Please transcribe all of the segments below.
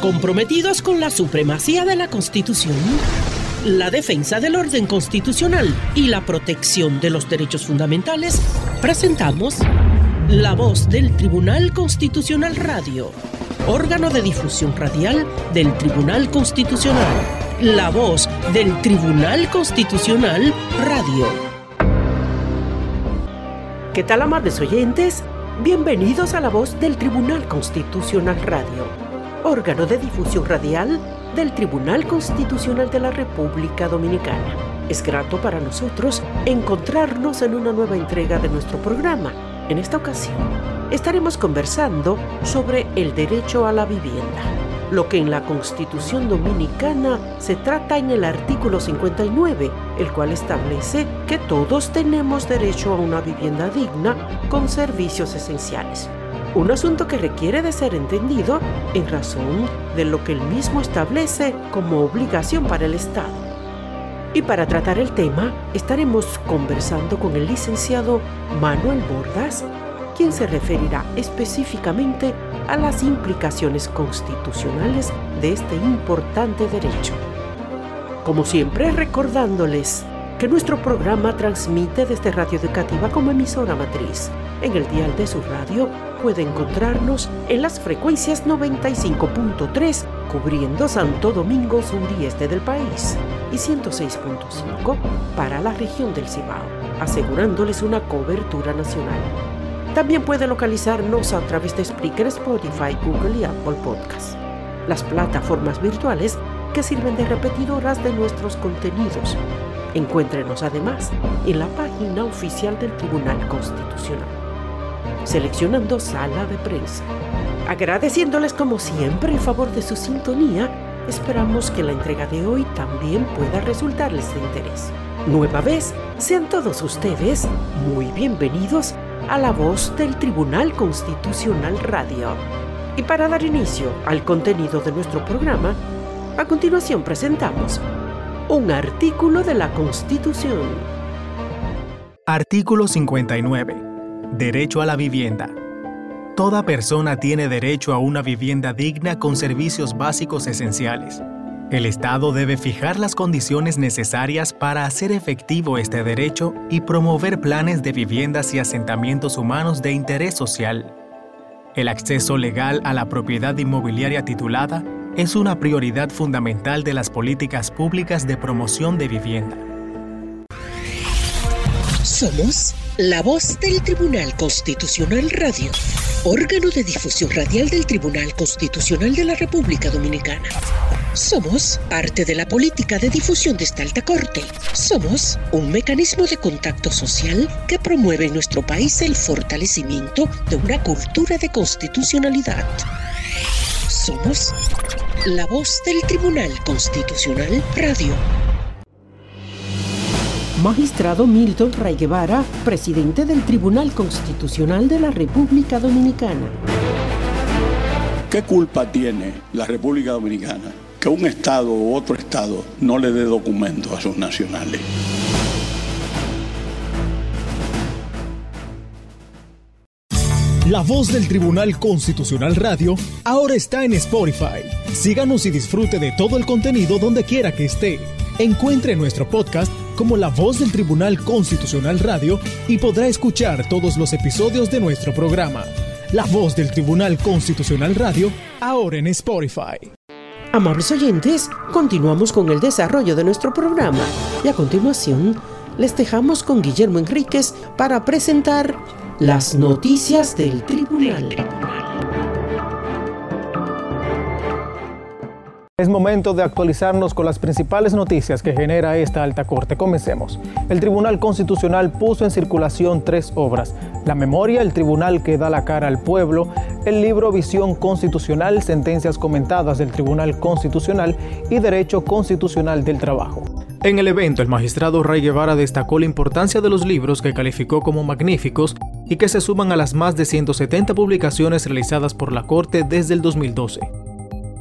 comprometidos con la supremacía de la Constitución, la defensa del orden constitucional y la protección de los derechos fundamentales, presentamos La Voz del Tribunal Constitucional Radio, órgano de difusión radial del Tribunal Constitucional. La Voz del Tribunal Constitucional Radio. ¿Qué tal, amables oyentes? Bienvenidos a La Voz del Tribunal Constitucional Radio órgano de difusión radial del Tribunal Constitucional de la República Dominicana. Es grato para nosotros encontrarnos en una nueva entrega de nuestro programa. En esta ocasión estaremos conversando sobre el derecho a la vivienda, lo que en la Constitución Dominicana se trata en el artículo 59, el cual establece que todos tenemos derecho a una vivienda digna con servicios esenciales un asunto que requiere de ser entendido en razón de lo que el mismo establece como obligación para el Estado. Y para tratar el tema, estaremos conversando con el licenciado Manuel Bordas, quien se referirá específicamente a las implicaciones constitucionales de este importante derecho. Como siempre, recordándoles que nuestro programa transmite desde Radio Educativa como emisora matriz en el dial de su radio puede encontrarnos en las frecuencias 95.3 cubriendo Santo Domingo sur y este del país y 106.5 para la región del Cibao, asegurándoles una cobertura nacional. También puede localizarnos a través de Spreaker, Spotify, Google y Apple Podcasts, las plataformas virtuales que sirven de repetidoras de nuestros contenidos. Encuéntrenos además en la página oficial del Tribunal Constitucional seleccionando sala de prensa. Agradeciéndoles como siempre el favor de su sintonía, esperamos que la entrega de hoy también pueda resultarles de interés. Nueva vez, sean todos ustedes muy bienvenidos a la voz del Tribunal Constitucional Radio. Y para dar inicio al contenido de nuestro programa, a continuación presentamos un artículo de la Constitución. Artículo 59 Derecho a la vivienda. Toda persona tiene derecho a una vivienda digna con servicios básicos esenciales. El Estado debe fijar las condiciones necesarias para hacer efectivo este derecho y promover planes de viviendas y asentamientos humanos de interés social. El acceso legal a la propiedad inmobiliaria titulada es una prioridad fundamental de las políticas públicas de promoción de vivienda. Somos la voz del Tribunal Constitucional Radio, órgano de difusión radial del Tribunal Constitucional de la República Dominicana. Somos parte de la política de difusión de esta alta corte. Somos un mecanismo de contacto social que promueve en nuestro país el fortalecimiento de una cultura de constitucionalidad. Somos la voz del Tribunal Constitucional Radio. Magistrado Milton Ray Guevara, presidente del Tribunal Constitucional de la República Dominicana. ¿Qué culpa tiene la República Dominicana que un Estado u otro Estado no le dé documentos a sus nacionales? La voz del Tribunal Constitucional Radio ahora está en Spotify. Síganos y disfrute de todo el contenido donde quiera que esté. Encuentre nuestro podcast como La Voz del Tribunal Constitucional Radio y podrá escuchar todos los episodios de nuestro programa. La Voz del Tribunal Constitucional Radio, ahora en Spotify. Amables oyentes, continuamos con el desarrollo de nuestro programa y a continuación les dejamos con Guillermo Enríquez para presentar las noticias del tribunal. Es momento de actualizarnos con las principales noticias que genera esta alta corte. Comencemos. El Tribunal Constitucional puso en circulación tres obras. La memoria, el Tribunal que da la cara al pueblo, el libro Visión Constitucional, Sentencias Comentadas del Tribunal Constitucional y Derecho Constitucional del Trabajo. En el evento, el magistrado Ray Guevara destacó la importancia de los libros que calificó como magníficos y que se suman a las más de 170 publicaciones realizadas por la Corte desde el 2012.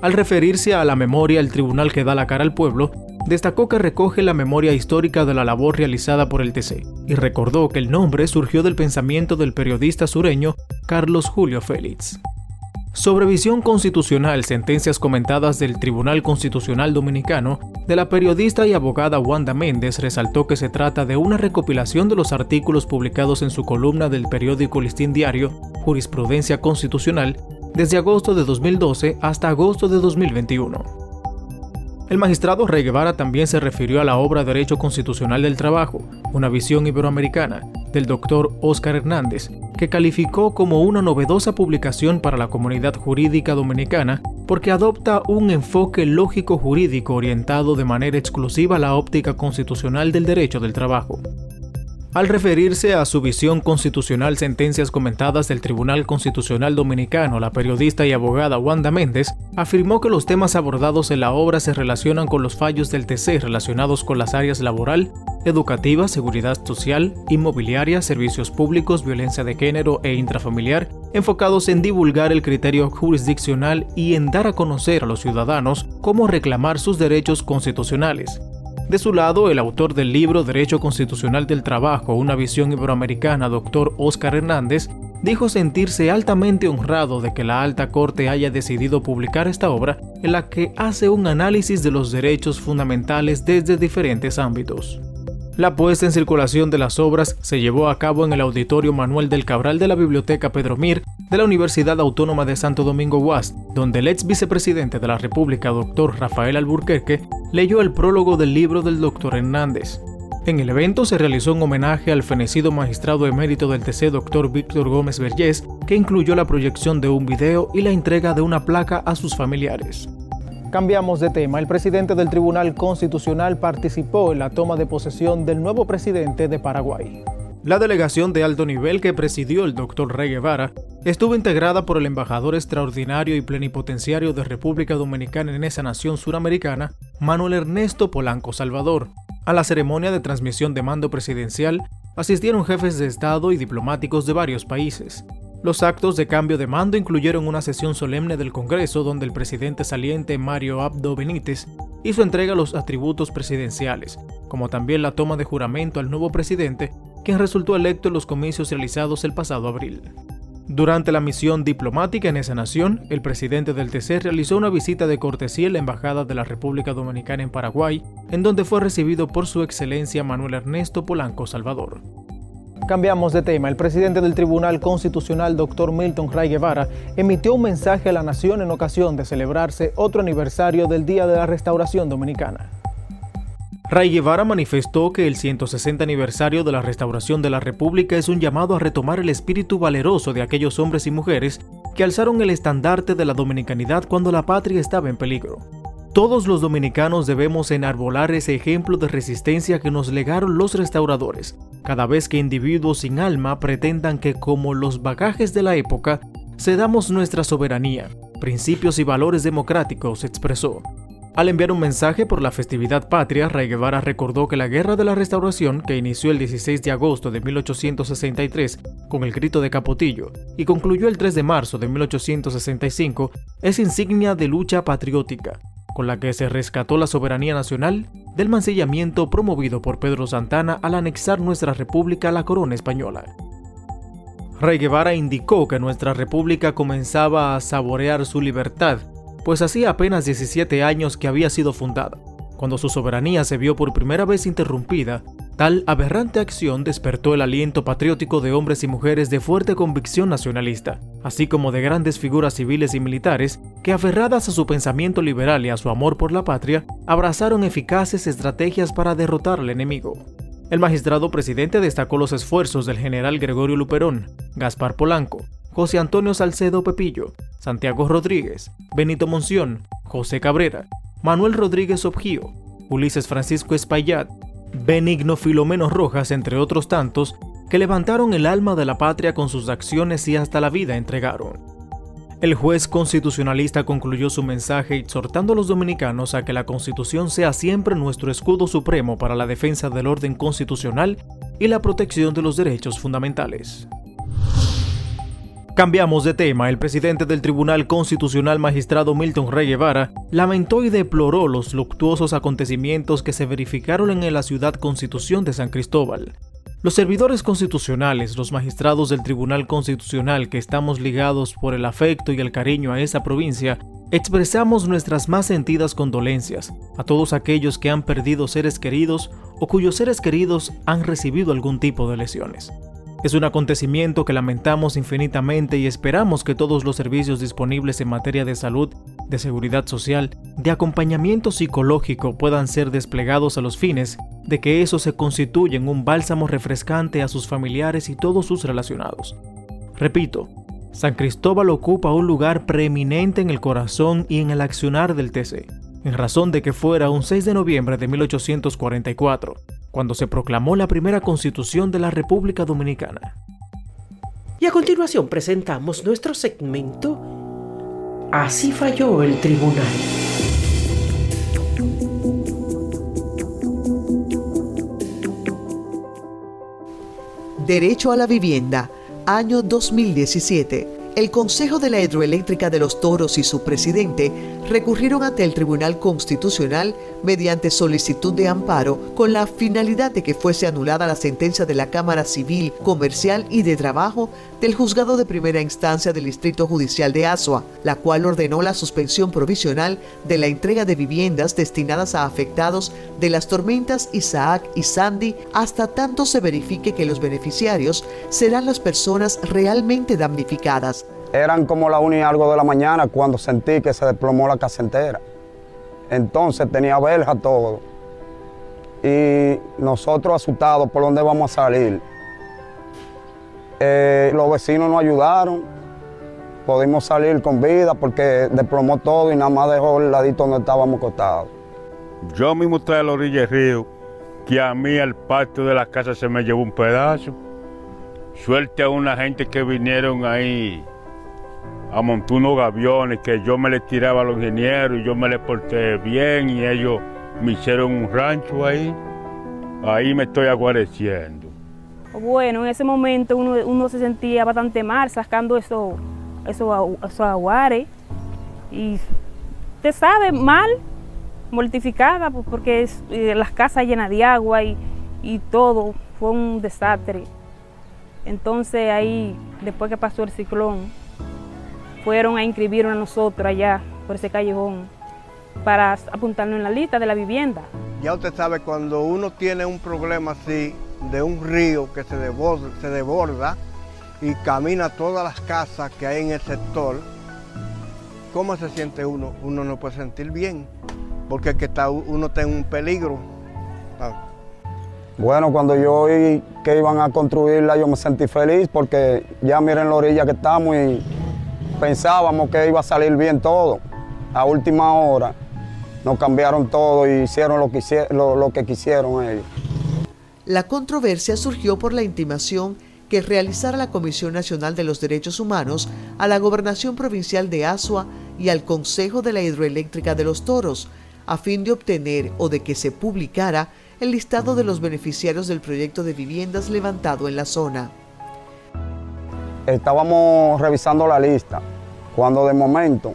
Al referirse a la memoria El Tribunal que da la cara al pueblo, destacó que recoge la memoria histórica de la labor realizada por el TC y recordó que el nombre surgió del pensamiento del periodista sureño Carlos Julio Félix. Sobre visión constitucional, sentencias comentadas del Tribunal Constitucional Dominicano, de la periodista y abogada Wanda Méndez resaltó que se trata de una recopilación de los artículos publicados en su columna del periódico Listín Diario, Jurisprudencia Constitucional, desde agosto de 2012 hasta agosto de 2021. El magistrado Rey Guevara también se refirió a la obra Derecho Constitucional del Trabajo, una visión iberoamericana, del doctor Oscar Hernández, que calificó como una novedosa publicación para la comunidad jurídica dominicana porque adopta un enfoque lógico jurídico orientado de manera exclusiva a la óptica constitucional del derecho del trabajo. Al referirse a su visión constitucional sentencias comentadas del Tribunal Constitucional Dominicano, la periodista y abogada Wanda Méndez afirmó que los temas abordados en la obra se relacionan con los fallos del TC relacionados con las áreas laboral, educativa, seguridad social, inmobiliaria, servicios públicos, violencia de género e intrafamiliar, enfocados en divulgar el criterio jurisdiccional y en dar a conocer a los ciudadanos cómo reclamar sus derechos constitucionales. De su lado, el autor del libro Derecho Constitucional del Trabajo, una visión iberoamericana, doctor Oscar Hernández, dijo sentirse altamente honrado de que la Alta Corte haya decidido publicar esta obra en la que hace un análisis de los derechos fundamentales desde diferentes ámbitos. La puesta en circulación de las obras se llevó a cabo en el Auditorio Manuel del Cabral de la Biblioteca Pedro Mir de la Universidad Autónoma de Santo Domingo UAS, donde el ex vicepresidente de la República, doctor Rafael Alburquerque, leyó el prólogo del libro del doctor Hernández. En el evento se realizó un homenaje al fenecido magistrado emérito del TC, doctor Víctor Gómez Vergés, que incluyó la proyección de un video y la entrega de una placa a sus familiares. Cambiamos de tema. El presidente del Tribunal Constitucional participó en la toma de posesión del nuevo presidente de Paraguay. La delegación de alto nivel que presidió el doctor Rey Guevara estuvo integrada por el embajador extraordinario y plenipotenciario de República Dominicana en esa nación suramericana, Manuel Ernesto Polanco Salvador. A la ceremonia de transmisión de mando presidencial asistieron jefes de Estado y diplomáticos de varios países. Los actos de cambio de mando incluyeron una sesión solemne del Congreso donde el presidente saliente Mario Abdo Benítez hizo entrega a los atributos presidenciales, como también la toma de juramento al nuevo presidente, quien resultó electo en los comicios realizados el pasado abril. Durante la misión diplomática en esa nación, el presidente del TC realizó una visita de cortesía en la Embajada de la República Dominicana en Paraguay, en donde fue recibido por su excelencia Manuel Ernesto Polanco Salvador. Cambiamos de tema. El presidente del Tribunal Constitucional, doctor Milton Ray Guevara, emitió un mensaje a la nación en ocasión de celebrarse otro aniversario del Día de la Restauración Dominicana. Ray Guevara manifestó que el 160 aniversario de la restauración de la República es un llamado a retomar el espíritu valeroso de aquellos hombres y mujeres que alzaron el estandarte de la dominicanidad cuando la patria estaba en peligro. Todos los dominicanos debemos enarbolar ese ejemplo de resistencia que nos legaron los restauradores, cada vez que individuos sin alma pretendan que como los bagajes de la época, cedamos nuestra soberanía, principios y valores democráticos, expresó. Al enviar un mensaje por la festividad patria, Ray Guevara recordó que la Guerra de la Restauración, que inició el 16 de agosto de 1863 con el grito de Capotillo y concluyó el 3 de marzo de 1865, es insignia de lucha patriótica, con la que se rescató la soberanía nacional del mancillamiento promovido por Pedro Santana al anexar nuestra república a la corona española. Rey Guevara indicó que nuestra república comenzaba a saborear su libertad, pues hacía apenas 17 años que había sido fundada, cuando su soberanía se vio por primera vez interrumpida Tal aberrante acción despertó el aliento patriótico de hombres y mujeres de fuerte convicción nacionalista, así como de grandes figuras civiles y militares que, aferradas a su pensamiento liberal y a su amor por la patria, abrazaron eficaces estrategias para derrotar al enemigo. El magistrado presidente destacó los esfuerzos del general Gregorio Luperón, Gaspar Polanco, José Antonio Salcedo Pepillo, Santiago Rodríguez, Benito Monción, José Cabrera, Manuel Rodríguez Objío, Ulises Francisco Espaillat, Benigno Filomeno Rojas, entre otros tantos, que levantaron el alma de la patria con sus acciones y hasta la vida entregaron. El juez constitucionalista concluyó su mensaje exhortando a los dominicanos a que la Constitución sea siempre nuestro escudo supremo para la defensa del orden constitucional y la protección de los derechos fundamentales. Cambiamos de tema. El presidente del Tribunal Constitucional Magistrado Milton Rey Guevara lamentó y deploró los luctuosos acontecimientos que se verificaron en la ciudad Constitución de San Cristóbal. Los servidores constitucionales, los magistrados del Tribunal Constitucional que estamos ligados por el afecto y el cariño a esa provincia, expresamos nuestras más sentidas condolencias a todos aquellos que han perdido seres queridos o cuyos seres queridos han recibido algún tipo de lesiones. Es un acontecimiento que lamentamos infinitamente y esperamos que todos los servicios disponibles en materia de salud, de seguridad social, de acompañamiento psicológico puedan ser desplegados a los fines de que eso se constituya en un bálsamo refrescante a sus familiares y todos sus relacionados. Repito, San Cristóbal ocupa un lugar preeminente en el corazón y en el accionar del TC, en razón de que fuera un 6 de noviembre de 1844 cuando se proclamó la primera constitución de la República Dominicana. Y a continuación presentamos nuestro segmento Así falló el tribunal. Derecho a la vivienda, año 2017 el Consejo de la Hidroeléctrica de los Toros y su presidente recurrieron ante el Tribunal Constitucional mediante solicitud de amparo con la finalidad de que fuese anulada la sentencia de la Cámara Civil, Comercial y de Trabajo del Juzgado de Primera Instancia del Distrito Judicial de Asua, la cual ordenó la suspensión provisional de la entrega de viviendas destinadas a afectados de las tormentas Isaac y Sandy hasta tanto se verifique que los beneficiarios serán las personas realmente damnificadas. Eran como la una y algo de la mañana cuando sentí que se desplomó la casa entera. Entonces tenía verja todo. Y nosotros asustados por dónde vamos a salir. Eh, los vecinos nos ayudaron. Pudimos salir con vida porque desplomó todo y nada más dejó el ladito donde estábamos acostados. Yo mismo estoy a la orilla del río, que a mí al patio de la casa se me llevó un pedazo. Suerte a una gente que vinieron ahí a montar unos gaviones que yo me les tiraba a los ingenieros y yo me les porté bien y ellos me hicieron un rancho ahí. Ahí me estoy aguareciendo. Bueno, en ese momento uno, se sentía bastante mal sacando esos eso, eso aguares y te sabe mal, mortificada pues, porque es, eh, las casas llenas de agua y todo, fue un desastre. Entonces ahí, después que pasó el ciclón, fueron a inscribirnos a nosotros allá por ese callejón para apuntarnos en la lista de la vivienda. Ya usted sabe, cuando uno tiene un problema así, de un río que se desborda, se desborda y camina todas las casas que hay en el sector, ¿cómo se siente uno? Uno no puede sentir bien, porque es que está, uno está en un peligro. Ah. Bueno, cuando yo oí que iban a construirla, yo me sentí feliz porque ya miren la orilla que estamos y pensábamos que iba a salir bien todo. A última hora nos cambiaron todo y hicieron lo que, lo, que quisieron ellos. La controversia surgió por la intimación que realizara la Comisión Nacional de los Derechos Humanos a la Gobernación Provincial de Asua y al Consejo de la Hidroeléctrica de los Toros, a fin de obtener o de que se publicara el listado de los beneficiarios del proyecto de viviendas levantado en la zona estábamos revisando la lista cuando de momento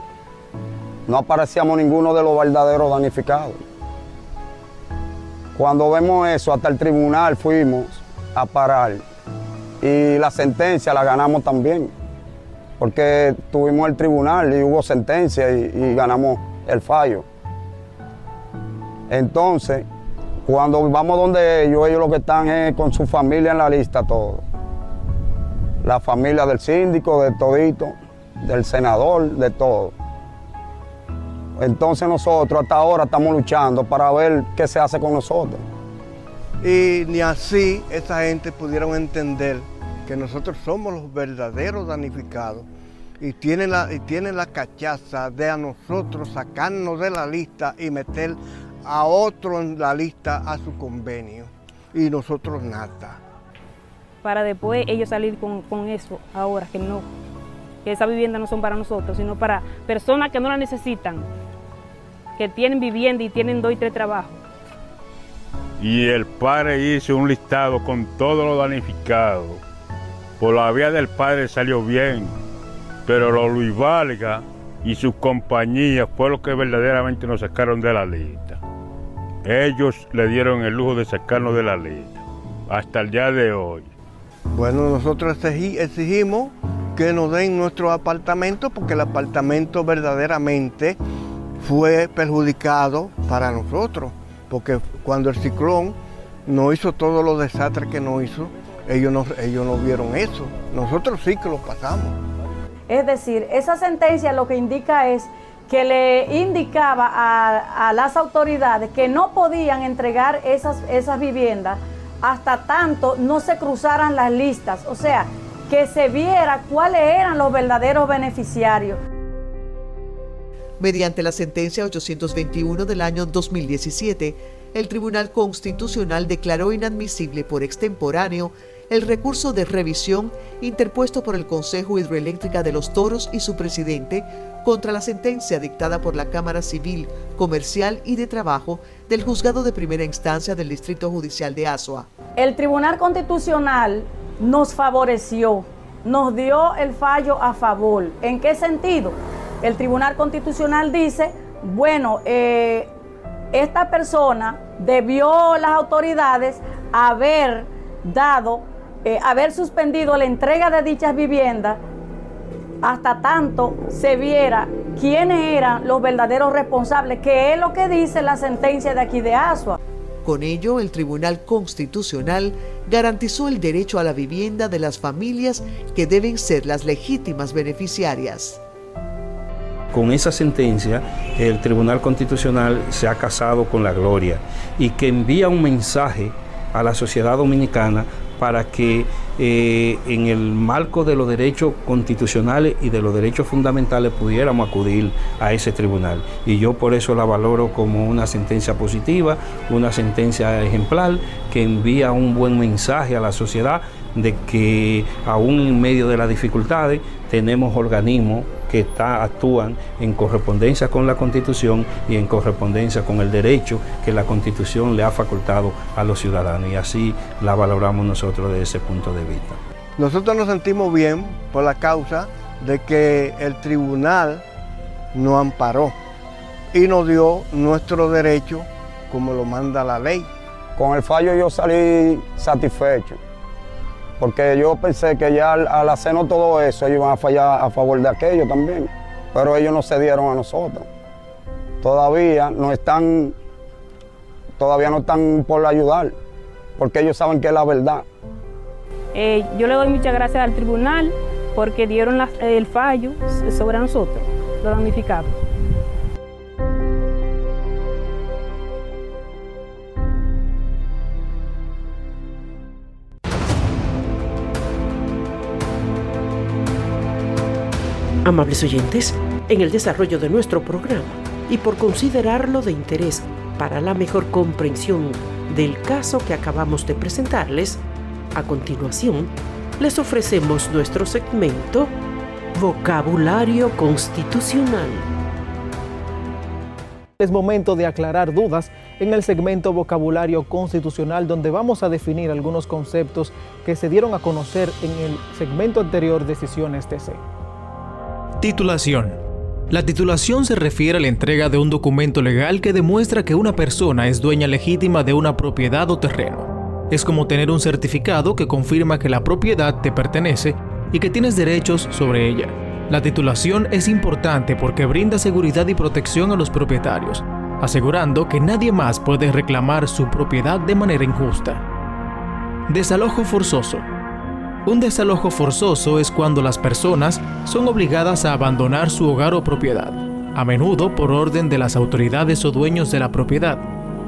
no aparecíamos ninguno de los verdaderos damnificados. Cuando vemos eso, hasta el tribunal fuimos a parar y la sentencia la ganamos también, porque tuvimos el tribunal y hubo sentencia y, ganamos el fallo. Entonces, cuando vamos donde ellos, ellos lo que están es con su familia en la lista todo la familia del síndico, de todito, del senador, de todo. Entonces nosotros hasta ahora estamos luchando para ver qué se hace con nosotros. Y ni así esa gente pudieron entender que nosotros somos los verdaderos danificados y tienen la, y tienen la cachaza de a nosotros sacarnos de la lista y meter a otro en la lista a su convenio. Y nosotros nada para después ellos salir con, eso ahora, que no, que esa vivienda no son para nosotros, sino para personas que no la necesitan, que tienen vivienda y tienen dos y tres trabajos. Y el padre hizo un listado con todos los danificados. Por la vía del padre salió bien, pero los Luis Valga y sus compañías fue lo que verdaderamente nos sacaron de la lista. Ellos le dieron el lujo de sacarnos de la lista. hasta el día de hoy. Bueno, nosotros exigimos que nos den nuestro apartamento porque el apartamento verdaderamente fue perjudicado para nosotros, porque cuando el ciclón no hizo todos los desastres que nos hizo, ellos no, ellos no vieron eso. Nosotros sí que lo pasamos. Es decir, esa sentencia lo que indica es que le indicaba a, las autoridades que no podían entregar esas, esas viviendas hasta tanto no se cruzaran las listas, o sea, que se viera cuáles eran los verdaderos beneficiarios. Mediante la sentencia 821 del año 2017, el Tribunal Constitucional declaró inadmisible por extemporáneo el recurso de revisión interpuesto por el Consejo Hidroeléctrica de los Toros y su presidente contra la sentencia dictada por la Cámara Civil, Comercial y de Trabajo del Juzgado de Primera Instancia del Distrito Judicial de Asua. El Tribunal Constitucional nos favoreció, nos dio el fallo a favor. ¿En qué sentido? El Tribunal Constitucional dice, bueno, eh, esta persona debió las autoridades haber dado eh, haber suspendido la entrega de dichas viviendas hasta tanto se viera quiénes eran los verdaderos responsables, que es lo que dice la sentencia de aquí de Asua. Con ello, el Tribunal Constitucional garantizó el derecho a la vivienda de las familias que deben ser las legítimas beneficiarias. Con esa sentencia, el Tribunal Constitucional se ha casado con la gloria y que envía un mensaje a la sociedad dominicana para que eh, en el marco de los derechos constitucionales y de los derechos fundamentales pudiéramos acudir a ese tribunal. Y yo por eso la valoro como una sentencia positiva, una sentencia ejemplar que envía un buen mensaje a la sociedad de que aún en medio de las dificultades tenemos organismos que actúan en correspondencia con la Constitución y en correspondencia con el derecho que la Constitución le ha facultado a los ciudadanos. Y así la valoramos nosotros desde ese punto de vista. Nosotros nos sentimos bien por la causa de que el tribunal nos amparó y nos dio nuestro derecho como lo manda la ley. Con el fallo yo salí satisfecho porque yo pensé que ya al, hacernos todo eso ellos iban a fallar a favor de aquello también, pero ellos no cedieron a nosotros. Todavía no están, todavía no están por ayudar, porque ellos saben que es la verdad. Eh, yo le doy muchas gracias al tribunal porque dieron el fallo sobre nosotros, los damnificados. Amables oyentes, en el desarrollo de nuestro programa y por considerarlo de interés para la mejor comprensión del caso que acabamos de presentarles, a continuación les ofrecemos nuestro segmento Vocabulario Constitucional. Es momento de aclarar dudas en el segmento Vocabulario Constitucional donde vamos a definir algunos conceptos que se dieron a conocer en el segmento anterior Decisiones TC. Titulación. La titulación se refiere a la entrega de un documento legal que demuestra que una persona es dueña legítima de una propiedad o terreno. Es como tener un certificado que confirma que la propiedad te pertenece y que tienes derechos sobre ella. La titulación es importante porque brinda seguridad y protección a los propietarios, asegurando que nadie más puede reclamar su propiedad de manera injusta. Desalojo forzoso un desalojo forzoso es cuando las personas son obligadas a abandonar su hogar o propiedad, a menudo por orden de las autoridades o dueños de la propiedad.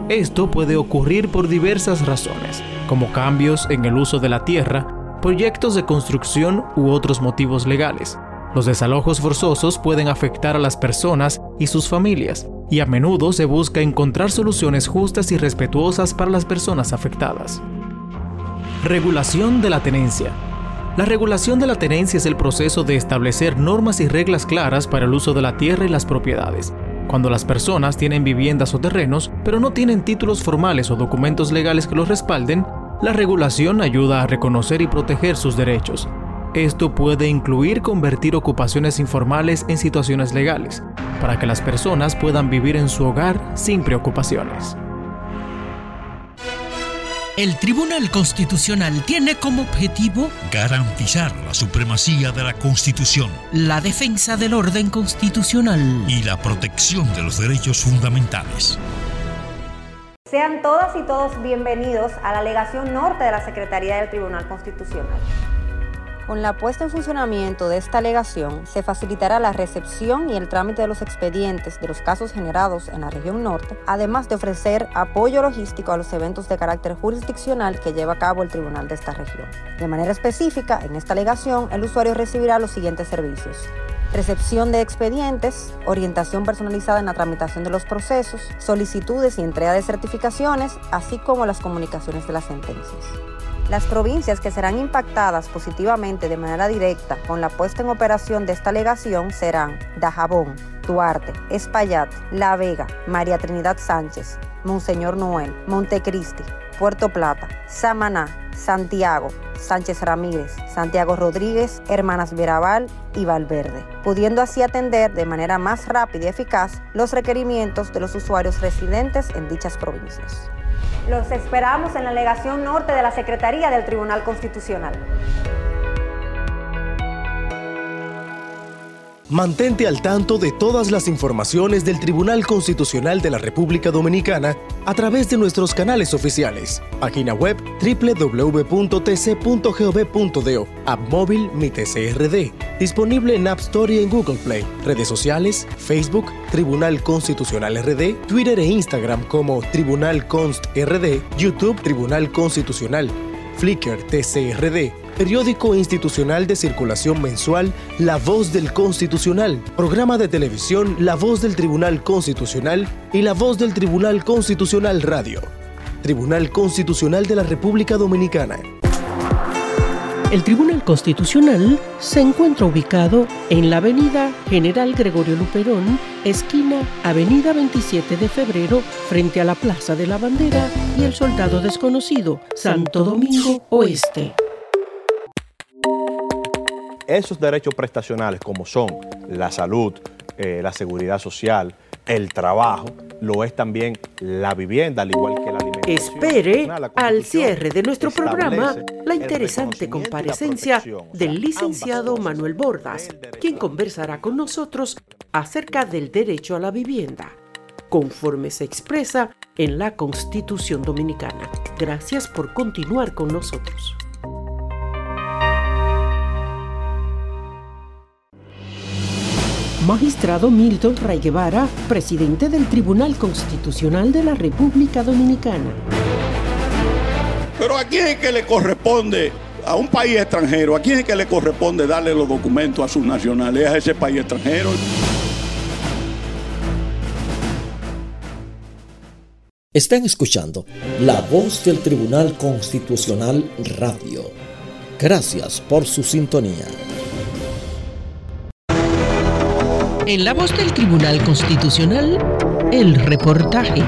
Esto puede ocurrir por diversas razones, como cambios en el uso de la tierra, proyectos de construcción u otros motivos legales. Los desalojos forzosos pueden afectar a las personas y sus familias, y a menudo se busca encontrar soluciones justas y respetuosas para las personas afectadas. Regulación de la tenencia. La regulación de la tenencia es el proceso de establecer normas y reglas claras para el uso de la tierra y las propiedades. Cuando las personas tienen viviendas o terrenos, pero no tienen títulos formales o documentos legales que los respalden, la regulación ayuda a reconocer y proteger sus derechos. Esto puede incluir convertir ocupaciones informales en situaciones legales, para que las personas puedan vivir en su hogar sin preocupaciones. El Tribunal Constitucional tiene como objetivo garantizar la supremacía de la Constitución, la defensa del orden constitucional y la protección de los derechos fundamentales. Sean todas y todos bienvenidos a la alegación norte de la Secretaría del Tribunal Constitucional. Con la puesta en funcionamiento de esta alegación, se facilitará la recepción y el trámite de los expedientes de los casos generados en la región norte, además de ofrecer apoyo logístico a los eventos de carácter jurisdiccional que lleva a cabo el tribunal de esta región. De manera específica, en esta alegación, el usuario recibirá los siguientes servicios recepción de expedientes, orientación personalizada en la tramitación de los procesos, solicitudes y entrega de certificaciones, así como las comunicaciones de las sentencias. Las provincias que serán impactadas positivamente de manera directa con la puesta en operación de esta alegación serán Dajabón, Duarte, Espaillat, La Vega, María Trinidad Sánchez, Monseñor Noel, Montecristi, Puerto Plata, Samaná, Santiago, Sánchez Ramírez, Santiago Rodríguez, Hermanas Veraval y Valverde, pudiendo así atender de manera más rápida y eficaz los requerimientos de los usuarios residentes en dichas provincias. Los esperamos en la alegación norte de la Secretaría del Tribunal Constitucional. Mantente al tanto de todas las informaciones del Tribunal Constitucional de la República Dominicana a través de nuestros canales oficiales. Página web www.tc.gov.do, app móvil Mi TCRD, disponible en App Store y en Google Play, redes sociales, Facebook, Tribunal Constitucional RD, Twitter e Instagram como Tribunal Const RD, YouTube Tribunal Constitucional, Flickr TCRD, periódico institucional de circulación mensual La Voz del Constitucional, programa de televisión La Voz del Tribunal Constitucional y La Voz del Tribunal Constitucional Radio. Tribunal Constitucional de la República Dominicana. El Tribunal Constitucional se encuentra ubicado en la Avenida General Gregorio Luperón, esquina Avenida 27 de Febrero, frente a la Plaza de la Bandera y el Soldado Desconocido, Santo Domingo Oeste. Esos derechos prestacionales como son la salud, eh, la seguridad social, el trabajo, lo es también la vivienda, al igual que la alimentación. Espere al cierre de nuestro programa la interesante comparecencia del licenciado Manuel Bordas, quien conversará con nosotros acerca del derecho a la vivienda, conforme se expresa en la Constitución Dominicana. Gracias por continuar con nosotros. Magistrado Milton Ray Guevara, presidente del Tribunal Constitucional de la República Dominicana. Pero ¿a quién es que le corresponde, a un país extranjero, a quién es que le corresponde darle los documentos a sus nacionales, a ese país extranjero? Están escuchando La Voz del Tribunal Constitucional Radio. Gracias por su sintonía. En la voz del Tribunal Constitucional, el reportaje.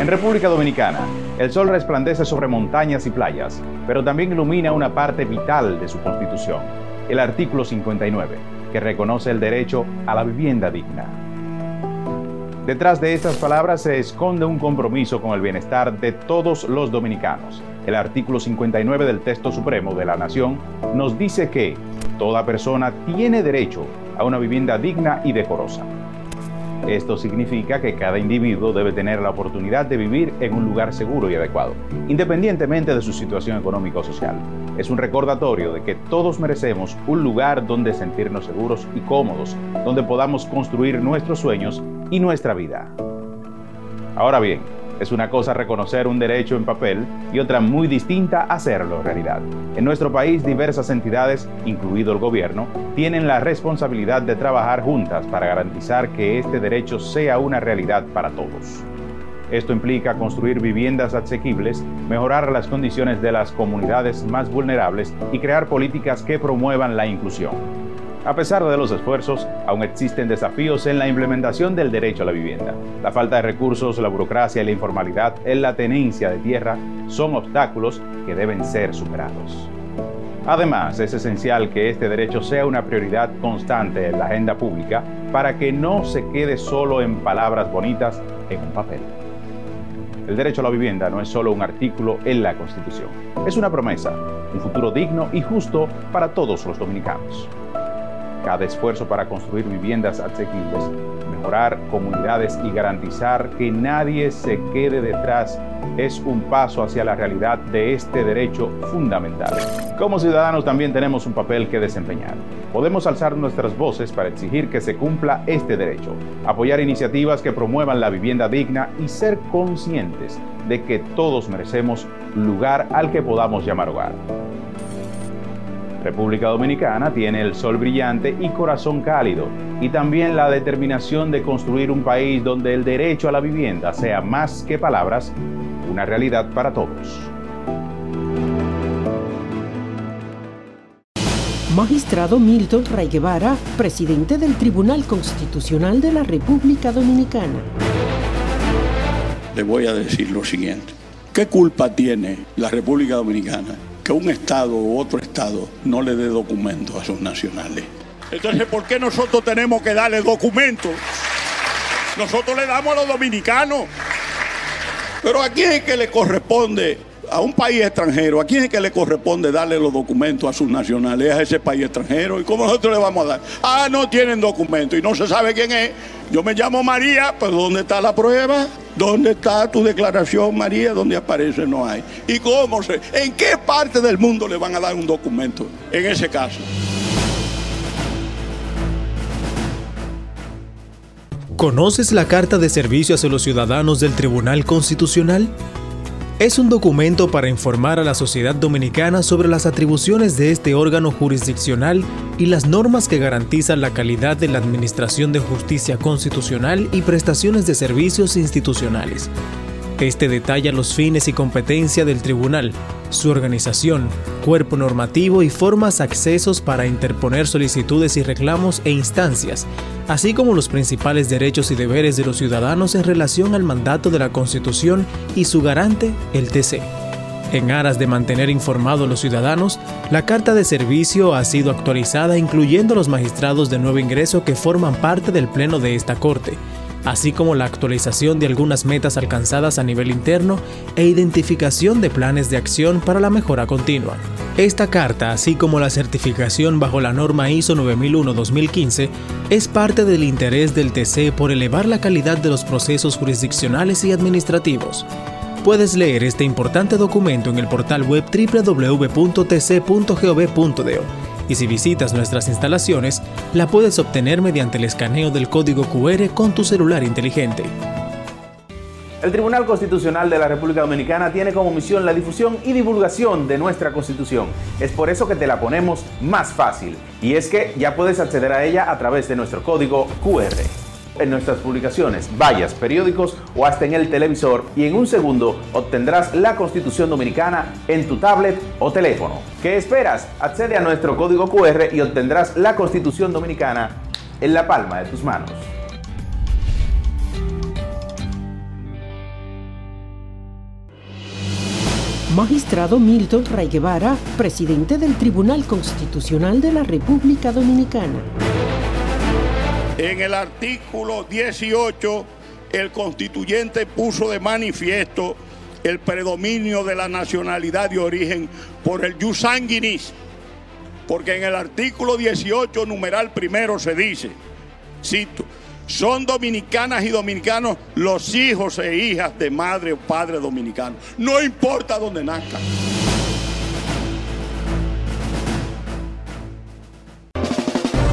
En República Dominicana, el sol resplandece sobre montañas y playas, pero también ilumina una parte vital de su constitución, el artículo 59, que reconoce el derecho a la vivienda digna. Detrás de estas palabras se esconde un compromiso con el bienestar de todos los dominicanos. El artículo 59 del texto supremo de la Nación nos dice que toda persona tiene derecho a una vivienda digna y decorosa. Esto significa que cada individuo debe tener la oportunidad de vivir en un lugar seguro y adecuado, independientemente de su situación económica o social. Es un recordatorio de que todos merecemos un lugar donde sentirnos seguros y cómodos, donde podamos construir nuestros sueños y nuestra vida. Ahora bien, es una cosa reconocer un derecho en papel y otra muy distinta hacerlo realidad. En nuestro país diversas entidades, incluido el gobierno, tienen la responsabilidad de trabajar juntas para garantizar que este derecho sea una realidad para todos. Esto implica construir viviendas asequibles, mejorar las condiciones de las comunidades más vulnerables y crear políticas que promuevan la inclusión. A pesar de los esfuerzos, aún existen desafíos en la implementación del derecho a la vivienda. La falta de recursos, la burocracia y la informalidad en la tenencia de tierra son obstáculos que deben ser superados. Además, es esencial que este derecho sea una prioridad constante en la agenda pública para que no se quede solo en palabras bonitas en un papel. El derecho a la vivienda no es solo un artículo en la Constitución, es una promesa, un futuro digno y justo para todos los dominicanos. Cada esfuerzo para construir viviendas asequibles mejorar comunidades y garantizar que nadie se quede detrás es un paso hacia la realidad de este derecho fundamental. Como ciudadanos también tenemos un papel que desempeñar. Podemos alzar nuestras voces para exigir que se cumpla este derecho, apoyar iniciativas que promuevan la vivienda digna y ser conscientes de que todos merecemos lugar al que podamos llamar hogar. República Dominicana tiene el sol brillante y corazón cálido, y también la determinación de construir un país donde el derecho a la vivienda sea más que palabras, una realidad para todos. Magistrado Milton Ray Guevara, presidente del Tribunal Constitucional de la República Dominicana. Le voy a decir lo siguiente. ¿Qué culpa tiene la República Dominicana que un Estado u otro Estado no le dé documentos a sus nacionales. Entonces, ¿por qué nosotros tenemos que darle documentos? Nosotros le damos a los dominicanos. Pero ¿a quién es que le corresponde, a un país extranjero, a quién es que le corresponde darle los documentos a sus nacionales, a ese país extranjero? ¿Y cómo nosotros le vamos a dar? Ah, no tienen documentos y no se sabe quién es. Yo me llamo María, pero ¿dónde está la prueba? ¿Dónde está tu declaración, María? ¿Dónde aparece? No hay. ¿Y cómo se? ¿En qué parte del mundo le van a dar un documento en ese caso? ¿Conoces la Carta de Servicios a los Ciudadanos del Tribunal Constitucional? Es un documento para informar a la sociedad dominicana sobre las atribuciones de este órgano jurisdiccional y las normas que garantizan la calidad de la administración de justicia constitucional y prestaciones de servicios institucionales. Este detalla los fines y competencia del tribunal, su organización, cuerpo normativo y formas accesos para interponer solicitudes y reclamos e instancias, así como los principales derechos y deberes de los ciudadanos en relación al mandato de la Constitución y su garante, el TC. En aras de mantener informados a los ciudadanos, la carta de servicio ha sido actualizada incluyendo los magistrados de nuevo ingreso que forman parte del Pleno de esta Corte, así como la actualización de algunas metas alcanzadas a nivel interno e identificación de planes de acción para la mejora continua. Esta carta, así como la certificación bajo la norma ISO 9001-2015, es parte del interés del TC por elevar la calidad de los procesos jurisdiccionales y administrativos. Puedes leer este importante documento en el portal web www.tc.gov.do y si visitas nuestras instalaciones, la puedes obtener mediante el escaneo del código QR con tu celular inteligente. El Tribunal Constitucional de la República Dominicana tiene como misión la difusión y divulgación de nuestra Constitución. Es por eso que te la ponemos más fácil. Y es que ya puedes acceder a ella a través de nuestro código QR en nuestras publicaciones, vallas, periódicos o hasta en el televisor y en un segundo obtendrás la Constitución Dominicana en tu tablet o teléfono. ¿Qué esperas? Accede a nuestro código QR y obtendrás la Constitución Dominicana en la palma de tus manos. Magistrado Milton Ray Guevara, presidente del Tribunal Constitucional de la República Dominicana. En el artículo 18, el constituyente puso de manifiesto el predominio de la nacionalidad de origen por el sanguinis, porque en el artículo 18, numeral primero, se dice, cito, son dominicanas y dominicanos los hijos e hijas de madre o padre dominicano, no importa dónde nazcan.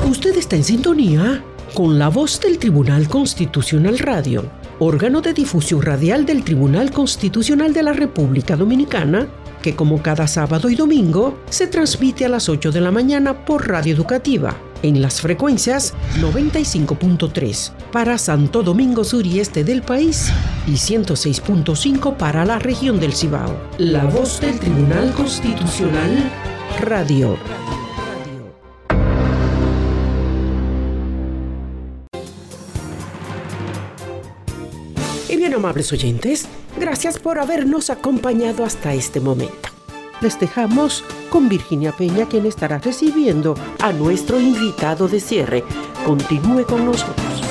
Usted está en sintonía con la voz del Tribunal Constitucional Radio, órgano de difusión radial del Tribunal Constitucional de la República Dominicana, que como cada sábado y domingo se transmite a las 8 de la mañana por Radio Educativa en las frecuencias 95.3 para Santo Domingo Sur y Este del país y 106.5 para la región del Cibao. La voz del Tribunal Constitucional Radio. Bien, amables oyentes, gracias por habernos acompañado hasta este momento. les dejamos con Virginia Peña, quien estará recibiendo a nuestro invitado de cierre. Continúe con nosotros.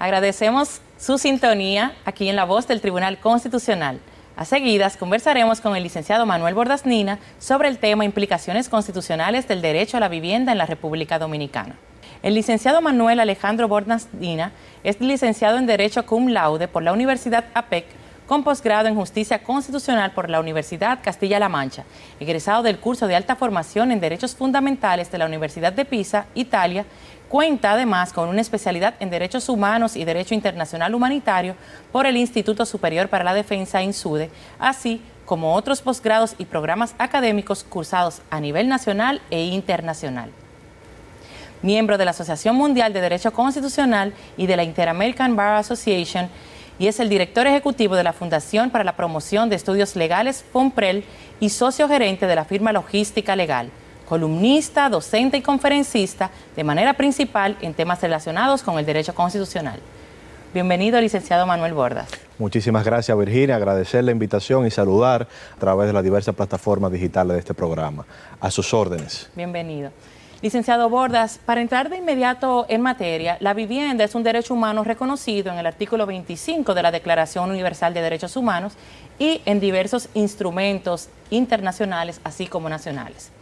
Agradecemos su sintonía aquí en la voz del Tribunal Constitucional. A seguidas conversaremos con el licenciado Manuel Bordaznina sobre el tema implicaciones constitucionales del derecho a la vivienda en la República Dominicana. El licenciado Manuel Alejandro Bordaznina es licenciado en Derecho cum laude por la Universidad APEC con posgrado en Justicia Constitucional por la Universidad Castilla-La Mancha, egresado del curso de alta formación en Derechos Fundamentales de la Universidad de Pisa, Italia, cuenta además con una especialidad en Derechos Humanos y Derecho Internacional Humanitario por el Instituto Superior para la Defensa INSUDE, así como otros posgrados y programas académicos cursados a nivel nacional e internacional miembro de la Asociación Mundial de Derecho Constitucional y de la Inter-American Bar Association, y es el director ejecutivo de la Fundación para la Promoción de Estudios Legales, FOMPREL, y socio gerente de la firma Logística Legal, columnista, docente y conferencista de manera principal en temas relacionados con el derecho constitucional. Bienvenido, licenciado Manuel Bordas. Muchísimas gracias, Virginia. Agradecer la invitación y saludar a través de las diversas plataformas digitales de este programa. A sus órdenes. Bienvenido. Licenciado Bordas, para entrar de inmediato en materia, la vivienda es un derecho humano reconocido en el artículo 25 de la Declaración Universal de Derechos Humanos y en diversos instrumentos internacionales, así como nacionales.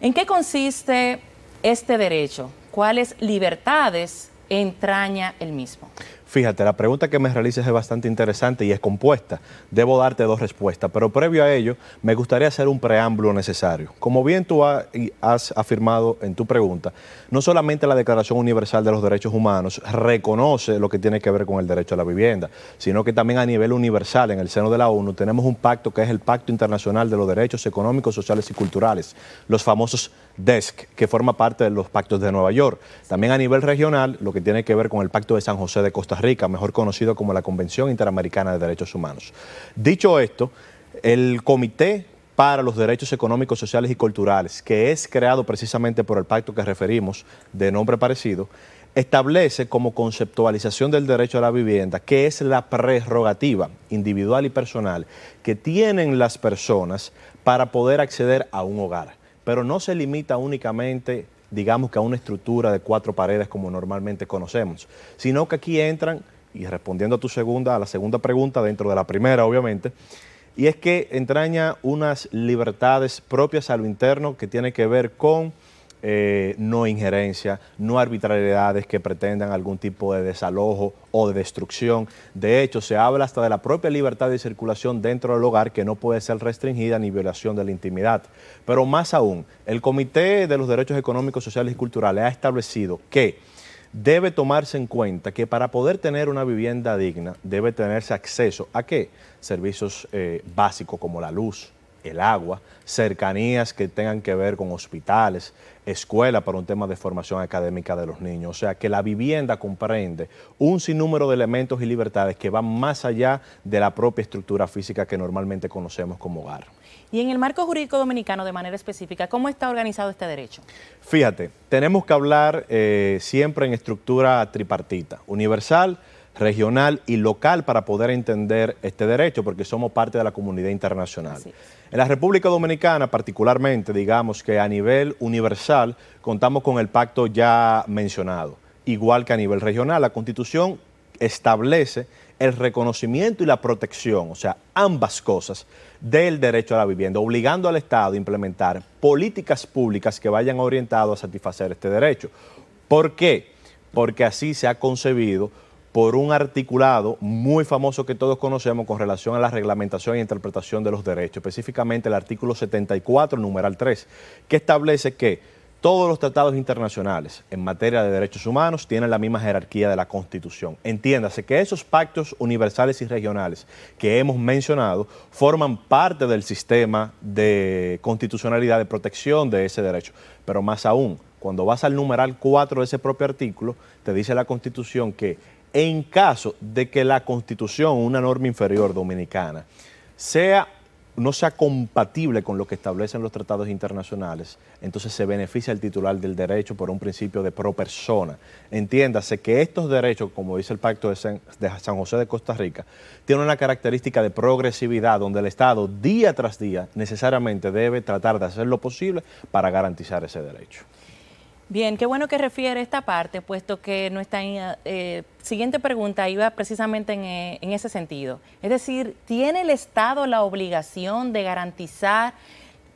¿En qué consiste este derecho? ¿Cuáles libertades entraña el mismo? Fíjate, la pregunta que me realizas es bastante interesante y es compuesta. Debo darte dos respuestas, pero previo a ello, me gustaría hacer un preámbulo necesario. Como bien tú has afirmado en tu pregunta, no solamente la Declaración Universal de los Derechos Humanos reconoce lo que tiene que ver con el derecho a la vivienda, sino que también a nivel universal, en el seno de la ONU, tenemos un pacto que es el Pacto Internacional de los Derechos Económicos, Sociales y Culturales, los famosos DESC, que forma parte de los pactos de Nueva York. También a nivel regional, lo que tiene que ver con el Pacto de San José de Costa Rica, mejor conocido como la Convención Interamericana de Derechos Humanos. Dicho esto, el Comité para los Derechos Económicos, Sociales y Culturales, que es creado precisamente por el pacto que referimos, de nombre parecido, establece como conceptualización del derecho a la vivienda que es la prerrogativa individual y personal que tienen las personas para poder acceder a un hogar. Pero no se limita únicamente digamos que a una estructura de cuatro paredes como normalmente conocemos, sino que aquí entran, y respondiendo a tu segunda, a la segunda pregunta dentro de la primera, obviamente, y es que entraña unas libertades propias a lo interno que tiene que ver con eh, no injerencia, no arbitrariedades que pretendan algún tipo de desalojo o de destrucción. De hecho, se habla hasta de la propia libertad de circulación dentro del hogar que no puede ser restringida ni violación de la intimidad. Pero más aún, el Comité de los Derechos Económicos, Sociales y Culturales ha establecido que debe tomarse en cuenta que para poder tener una vivienda digna debe tenerse acceso a qué? Servicios eh, básicos como la luz, el agua, cercanías que tengan que ver con hospitales, escuela para un tema de formación académica de los niños. O sea, que la vivienda comprende un sinnúmero de elementos y libertades que van más allá de la propia estructura física que normalmente conocemos como hogar. Y en el marco jurídico dominicano, de manera específica, ¿cómo está organizado este derecho? Fíjate, tenemos que hablar eh, siempre en estructura tripartita, universal, regional y local para poder entender este derecho, porque somos parte de la comunidad internacional. En la República Dominicana, particularmente, digamos que a nivel universal, contamos con el pacto ya mencionado, igual que a nivel regional. La Constitución establece el reconocimiento y la protección, o sea, ambas cosas del derecho a la vivienda, obligando al Estado a implementar políticas públicas que vayan orientadas a satisfacer este derecho. ¿Por qué? Porque así se ha concebido por un articulado muy famoso que todos conocemos con relación a la reglamentación e interpretación de los derechos, específicamente el artículo 74, numeral 3, que establece que todos los tratados internacionales en materia de derechos humanos tienen la misma jerarquía de la Constitución. Entiéndase que esos pactos universales y regionales que hemos mencionado forman parte del sistema de constitucionalidad de protección de ese derecho. Pero más aún, cuando vas al numeral 4 de ese propio artículo, te dice la Constitución que en caso de que la Constitución, una norma inferior dominicana, sea no sea compatible con lo que establecen los tratados internacionales, entonces se beneficia el titular del derecho por un principio de pro persona. Entiéndase que estos derechos, como dice el Pacto de San, de San José de Costa Rica, tienen una característica de progresividad donde el Estado día tras día necesariamente debe tratar de hacer lo posible para garantizar ese derecho. Bien, qué bueno que refiere esta parte, puesto que nuestra eh, siguiente pregunta iba precisamente en, eh, en, ese sentido. Es decir, ¿tiene el Estado la obligación de garantizar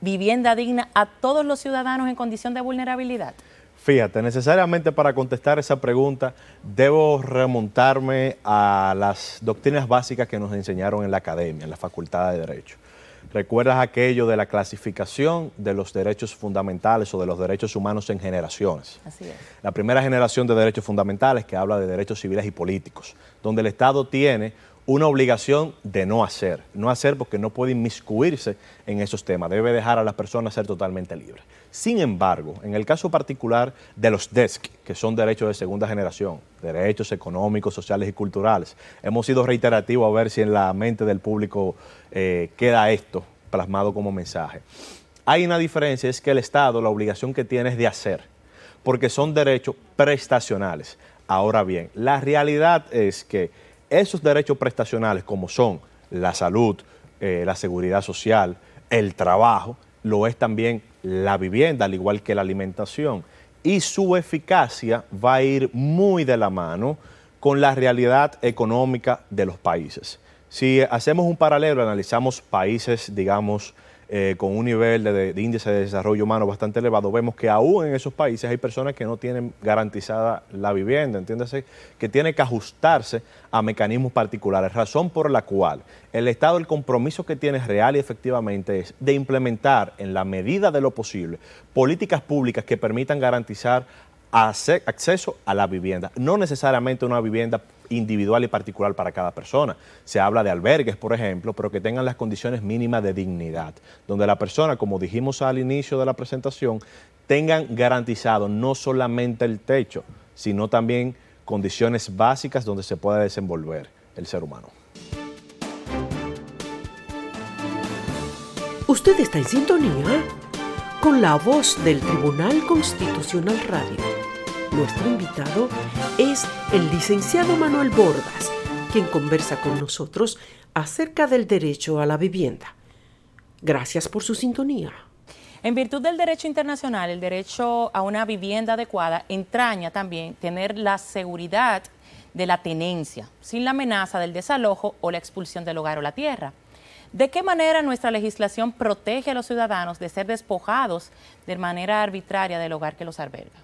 vivienda digna a todos los ciudadanos en condición de vulnerabilidad? Fíjate, necesariamente para contestar esa pregunta debo remontarme a las doctrinas básicas que nos enseñaron en la academia, en la Facultad de Derecho. ¿Recuerdas aquello de la clasificación de los derechos fundamentales o de los derechos humanos en generaciones? Así es. La primera generación de derechos fundamentales que habla de derechos civiles y políticos, donde el Estado tiene una obligación de no hacer. No hacer porque no puede inmiscuirse en esos temas, debe dejar a las personas ser totalmente libres. Sin embargo, en el caso particular de los DESC, que son derechos de segunda generación, derechos económicos, sociales y culturales, hemos sido reiterativos a ver si en la mente del público eh, queda esto plasmado como mensaje. Hay una diferencia, es que el Estado la obligación que tiene es de hacer, porque son derechos prestacionales. Ahora bien, la realidad es que esos derechos prestacionales, como son la salud, eh, la seguridad social, el trabajo, lo es también la vivienda, al igual que la alimentación. Y su eficacia va a ir muy de la mano con la realidad económica de los países. Si hacemos un paralelo, analizamos países, digamos, eh, con un nivel de, índice de desarrollo humano bastante elevado, vemos que aún en esos países hay personas que no tienen garantizada la vivienda, entiéndase, que tiene que ajustarse a mecanismos particulares, razón por la cual el Estado, el compromiso que tiene real y efectivamente es de implementar en la medida de lo posible políticas públicas que permitan garantizar acceso a la vivienda, no necesariamente una vivienda individual y particular para cada persona. Se habla de albergues, por ejemplo, pero que tengan las condiciones mínimas de dignidad, donde la persona, como dijimos al inicio de la presentación, tengan garantizado no solamente el techo, sino también condiciones básicas donde se pueda desenvolver el ser humano. Usted está en sintonía con la voz del Tribunal Constitucional Radio. Nuestro invitado es el licenciado Manuel Bordas, quien conversa con nosotros acerca del derecho a la vivienda. Gracias por su sintonía. En virtud del derecho internacional, el derecho a una vivienda adecuada entraña también tener la seguridad de la tenencia, sin la amenaza del desalojo o la expulsión del hogar o la tierra. ¿De qué manera nuestra legislación protege a los ciudadanos de ser despojados de manera arbitraria del hogar que los alberga?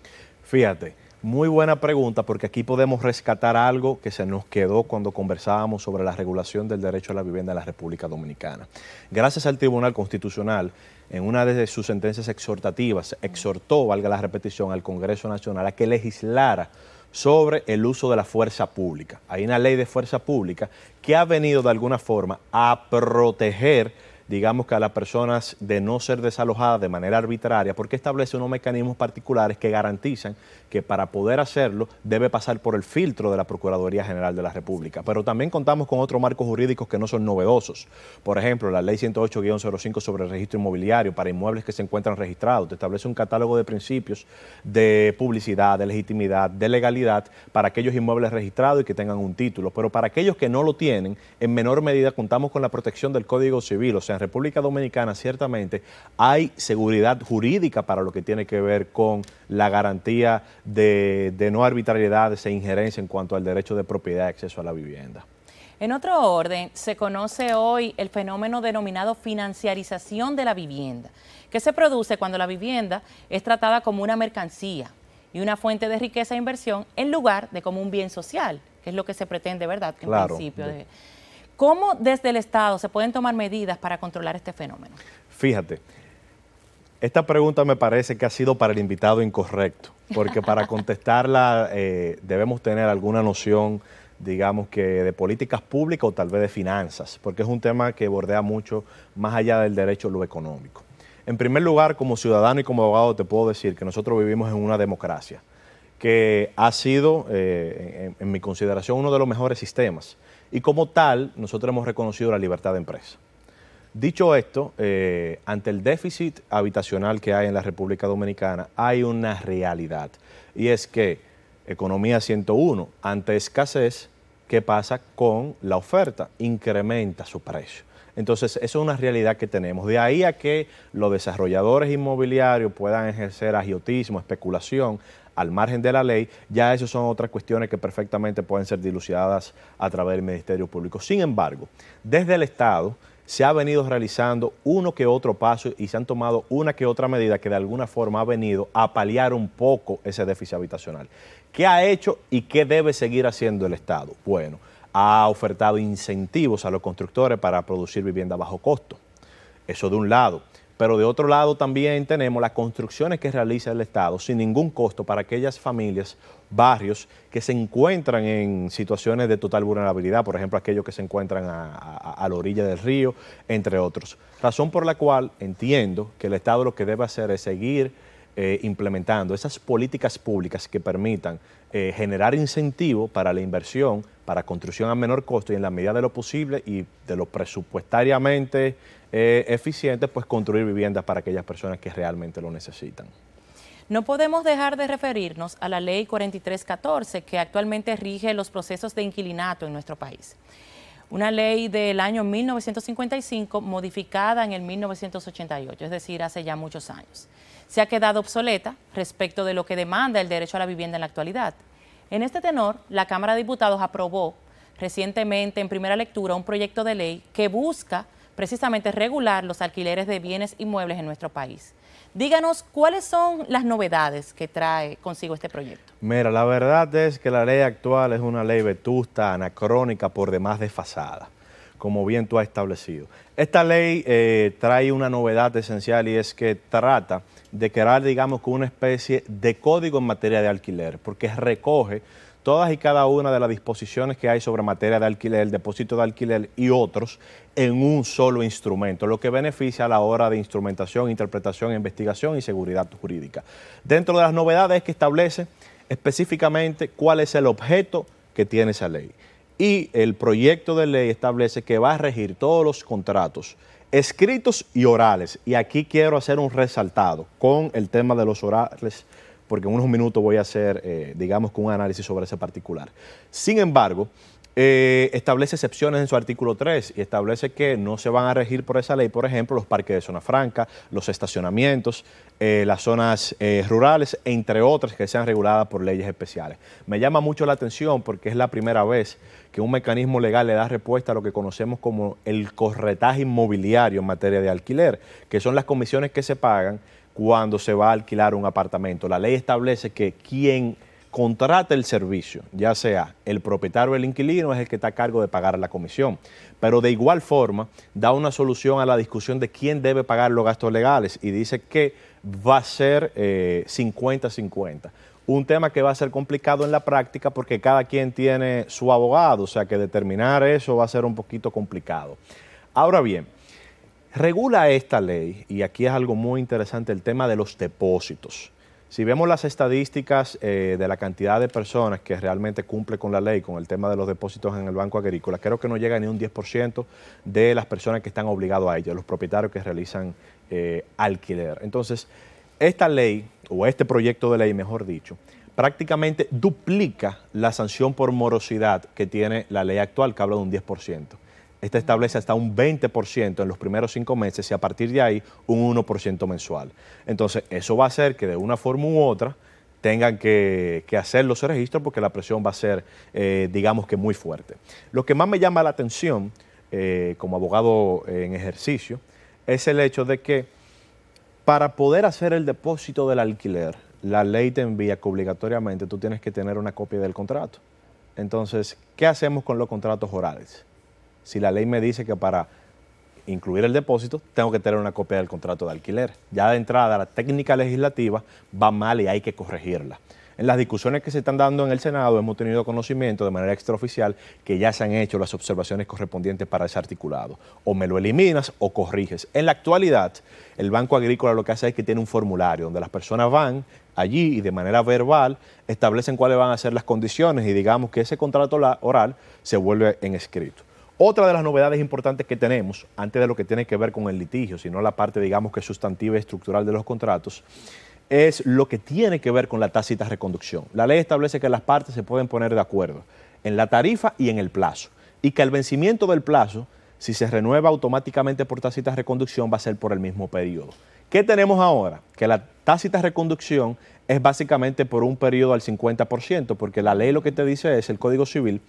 Fíjate, muy buena pregunta porque aquí podemos rescatar algo que se nos quedó cuando conversábamos sobre la regulación del derecho a la vivienda en la República Dominicana. Gracias al Tribunal Constitucional, en una de sus sentencias exhortativas, exhortó, valga la repetición, al Congreso Nacional a que legislara sobre el uso de la fuerza pública. Hay una ley de fuerza pública que ha venido de alguna forma a proteger digamos que a las personas de no ser desalojadas de manera arbitraria, porque establece unos mecanismos particulares que garantizan que para poder hacerlo debe pasar por el filtro de la Procuraduría General de la República. Pero también contamos con otros marcos jurídicos que no son novedosos. Por ejemplo, la Ley 108-05 sobre el registro inmobiliario para inmuebles que se encuentran registrados. Te establece un catálogo de principios de publicidad, de legitimidad, de legalidad para aquellos inmuebles registrados y que tengan un título. Pero para aquellos que no lo tienen, en menor medida contamos con la protección del Código Civil. O sea, República Dominicana ciertamente hay seguridad jurídica para lo que tiene que ver con la garantía de, no arbitrariedad, e injerencia en cuanto al derecho de propiedad y acceso a la vivienda. En otro orden, se conoce hoy el fenómeno denominado financiarización de la vivienda, que se produce cuando la vivienda es tratada como una mercancía y una fuente de riqueza e inversión en lugar de como un bien social, que es lo que se pretende, ¿verdad? En principio. ¿Cómo desde el Estado se pueden tomar medidas para controlar este fenómeno? Fíjate, esta pregunta me parece que ha sido para el invitado incorrecto, porque para contestarla eh, debemos tener alguna noción, digamos que de políticas públicas o tal vez de finanzas, porque es un tema que bordea mucho más allá del derecho lo económico. En primer lugar, como ciudadano y como abogado te puedo decir que nosotros vivimos en una democracia, que ha sido, eh, en mi consideración, uno de los mejores sistemas. Y como tal, nosotros hemos reconocido la libertad de empresa. Dicho esto, eh, ante el déficit habitacional que hay en la República Dominicana, hay una realidad. Y es que, economía 101, ante escasez, ¿qué pasa con la oferta? Incrementa su precio. Entonces, eso es una realidad que tenemos. De ahí a que los desarrolladores inmobiliarios puedan ejercer agiotismo, especulación, al margen de la ley, ya eso son otras cuestiones que perfectamente pueden ser dilucidadas a través del Ministerio Público. Sin embargo, desde el Estado se ha venido realizando uno que otro paso y se han tomado una que otra medida que de alguna forma ha venido a paliar un poco ese déficit habitacional. ¿Qué ha hecho y qué debe seguir haciendo el Estado? Bueno, ha ofertado incentivos a los constructores para producir vivienda a bajo costo. Eso de un lado. Pero de otro lado también tenemos las construcciones que realiza el Estado sin ningún costo para aquellas familias, barrios que se encuentran en situaciones de total vulnerabilidad, por ejemplo aquellos que se encuentran a, la orilla del río, entre otros. Razón por la cual entiendo que el Estado lo que debe hacer es seguir eh, implementando esas políticas públicas que permitan eh, generar incentivos para la inversión, para construcción a menor costo y en la medida de lo posible y de lo presupuestariamente eh, eficiente, pues construir viviendas para aquellas personas que realmente lo necesitan. No podemos dejar de referirnos a la ley 4314 que actualmente rige los procesos de inquilinato en nuestro país. Una ley del año 1955 modificada en el 1988, es decir, hace ya muchos años. Se ha quedado obsoleta respecto de lo que demanda el derecho a la vivienda en la actualidad. En este tenor, la Cámara de Diputados aprobó recientemente en primera lectura un proyecto de ley que busca precisamente regular los alquileres de bienes inmuebles en nuestro país. Díganos cuáles son las novedades que trae consigo este proyecto. Mira, la verdad es que la ley actual es una ley vetusta, anacrónica, por demás desfasada, como bien tú has establecido. Esta ley eh, trae una novedad esencial y es que trata de crear, digamos, con una especie de código en materia de alquiler, porque recoge todas y cada una de las disposiciones que hay sobre materia de alquiler, depósito de alquiler y otros en un solo instrumento, lo que beneficia a la hora de instrumentación, interpretación, investigación y seguridad jurídica. Dentro de las novedades es que establece específicamente cuál es el objeto que tiene esa ley. Y el proyecto de ley establece que va a regir todos los contratos escritos y orales. Y aquí quiero hacer un resaltado con el tema de los orales porque en unos minutos voy a hacer, eh, digamos, un análisis sobre ese particular. Sin embargo, eh, establece excepciones en su artículo 3 y establece que no se van a regir por esa ley, por ejemplo, los parques de zona franca, los estacionamientos, eh, las zonas rurales, entre otras que sean reguladas por leyes especiales. Me llama mucho la atención porque es la primera vez que un mecanismo legal le da respuesta a lo que conocemos como el corretaje inmobiliario en materia de alquiler, que son las comisiones que se pagan cuando se va a alquilar un apartamento. La ley establece que quien contrata el servicio, ya sea el propietario o el inquilino, es el que está a cargo de pagar la comisión. Pero de igual forma da una solución a la discusión de quién debe pagar los gastos legales y dice que va a ser 50-50. Eh, un tema que va a ser complicado en la práctica porque cada quien tiene su abogado, o sea que determinar eso va a ser un poquito complicado. Ahora bien, Regula esta ley, y aquí es algo muy interesante, el tema de los depósitos. Si vemos las estadísticas eh, de la cantidad de personas que realmente cumple con la ley, con el tema de los depósitos en el Banco Agrícola, creo que no llega ni un 10% de las personas que están obligados a ello, los propietarios que realizan eh, alquiler. Entonces, esta ley, o este proyecto de ley, mejor dicho, prácticamente duplica la sanción por morosidad que tiene la ley actual, que habla de un 10%. Esta establece hasta un 20% en los primeros cinco meses y a partir de ahí un 1% mensual. Entonces, eso va a hacer que de una forma u otra tengan que, hacer los registros porque la presión va a ser, eh, digamos que muy fuerte. Lo que más me llama la atención eh, como abogado en ejercicio es el hecho de que para poder hacer el depósito del alquiler, la ley te envía que obligatoriamente tú tienes que tener una copia del contrato. Entonces, ¿qué hacemos con los contratos orales? Si la ley me dice que para incluir el depósito tengo que tener una copia del contrato de alquiler. Ya de entrada la técnica legislativa va mal y hay que corregirla. En las discusiones que se están dando en el Senado hemos tenido conocimiento de manera extraoficial que ya se han hecho las observaciones correspondientes para ese articulado. O me lo eliminas o corriges. En la actualidad, el Banco Agrícola lo que hace es que tiene un formulario donde las personas van allí y de manera verbal establecen cuáles van a ser las condiciones y digamos que ese contrato oral se vuelve en escrito. Otra de las novedades importantes que tenemos, antes de lo que tiene que ver con el litigio, sino la parte, digamos, que sustantiva y estructural de los contratos, es lo que tiene que ver con la tácita reconducción. La ley establece que las partes se pueden poner de acuerdo en la tarifa y en el plazo, y que el vencimiento del plazo, si se renueva automáticamente por tácita reconducción, va a ser por el mismo periodo. ¿Qué tenemos ahora? Que la tácita reconducción es básicamente por un periodo al 50%, porque la ley lo que te dice es, el Código Civil,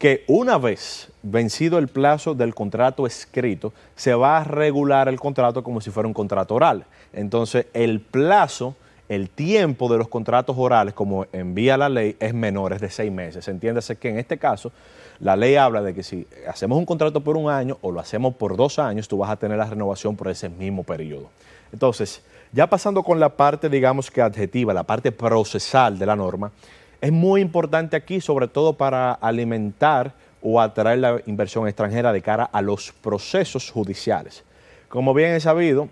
que una vez vencido el plazo del contrato escrito, se va a regular el contrato como si fuera un contrato oral. Entonces, el plazo, el tiempo de los contratos orales, como envía la ley, es menor, es de seis meses. Entiéndase que en este caso, la ley habla de que si hacemos un contrato por un año o lo hacemos por dos años, tú vas a tener la renovación por ese mismo periodo. Entonces, ya pasando con la parte, digamos que adjetiva, la parte procesal de la norma, es muy importante aquí, sobre todo para alimentar o atraer la inversión extranjera de cara a los procesos judiciales. Como bien he sabido,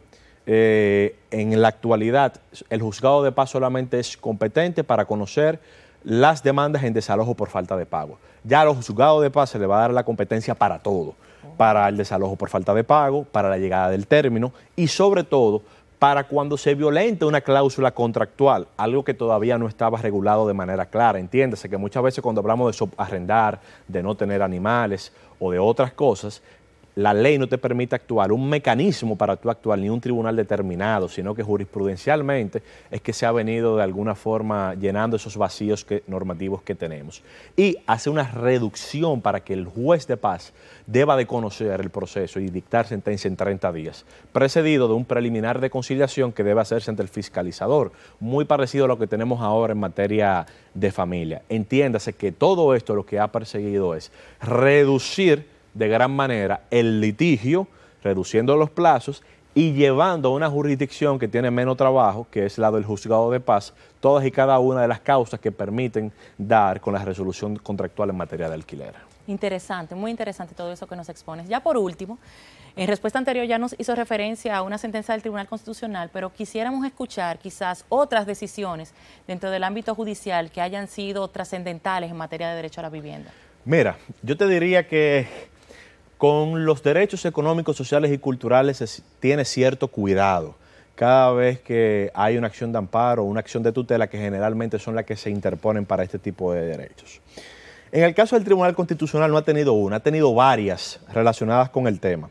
eh, en la actualidad el juzgado de paz solamente es competente para conocer las demandas en desalojo por falta de pago. Ya a los juzgados de paz se le va a dar la competencia para todo, para el desalojo por falta de pago, para la llegada del término y sobre todo para cuando se violente una cláusula contractual, algo que todavía no estaba regulado de manera clara. Entiéndase que muchas veces cuando hablamos de arrendar, de no tener animales o de otras cosas, la ley no te permite actuar, un mecanismo para tú actuar, ni un tribunal determinado, sino que jurisprudencialmente es que se ha venido de alguna forma llenando esos vacíos normativos que tenemos. Y hace una reducción para que el juez de paz deba de conocer el proceso y dictar sentencia en 30 días, precedido de un preliminar de conciliación que debe hacerse ante el fiscalizador, muy parecido a lo que tenemos ahora en materia de familia. Entiéndase que todo esto lo que ha perseguido es reducir de gran manera el litigio, reduciendo los plazos y llevando a una jurisdicción que tiene menos trabajo, que es la del juzgado de paz, todas y cada una de las causas que permiten dar con la resolución contractual en materia de alquiler. Interesante, muy interesante todo eso que nos expones. Ya por último, en respuesta anterior ya nos hizo referencia a una sentencia del Tribunal Constitucional, pero quisiéramos escuchar quizás otras decisiones dentro del ámbito judicial que hayan sido trascendentales en materia de derecho a la vivienda. Mira, yo te diría que con los derechos económicos, sociales y culturales se tiene cierto cuidado cada vez que hay una acción de amparo una acción de tutela que generalmente son las que se interponen para este tipo de derechos. En el caso del Tribunal Constitucional no ha tenido una, ha tenido varias relacionadas con el tema.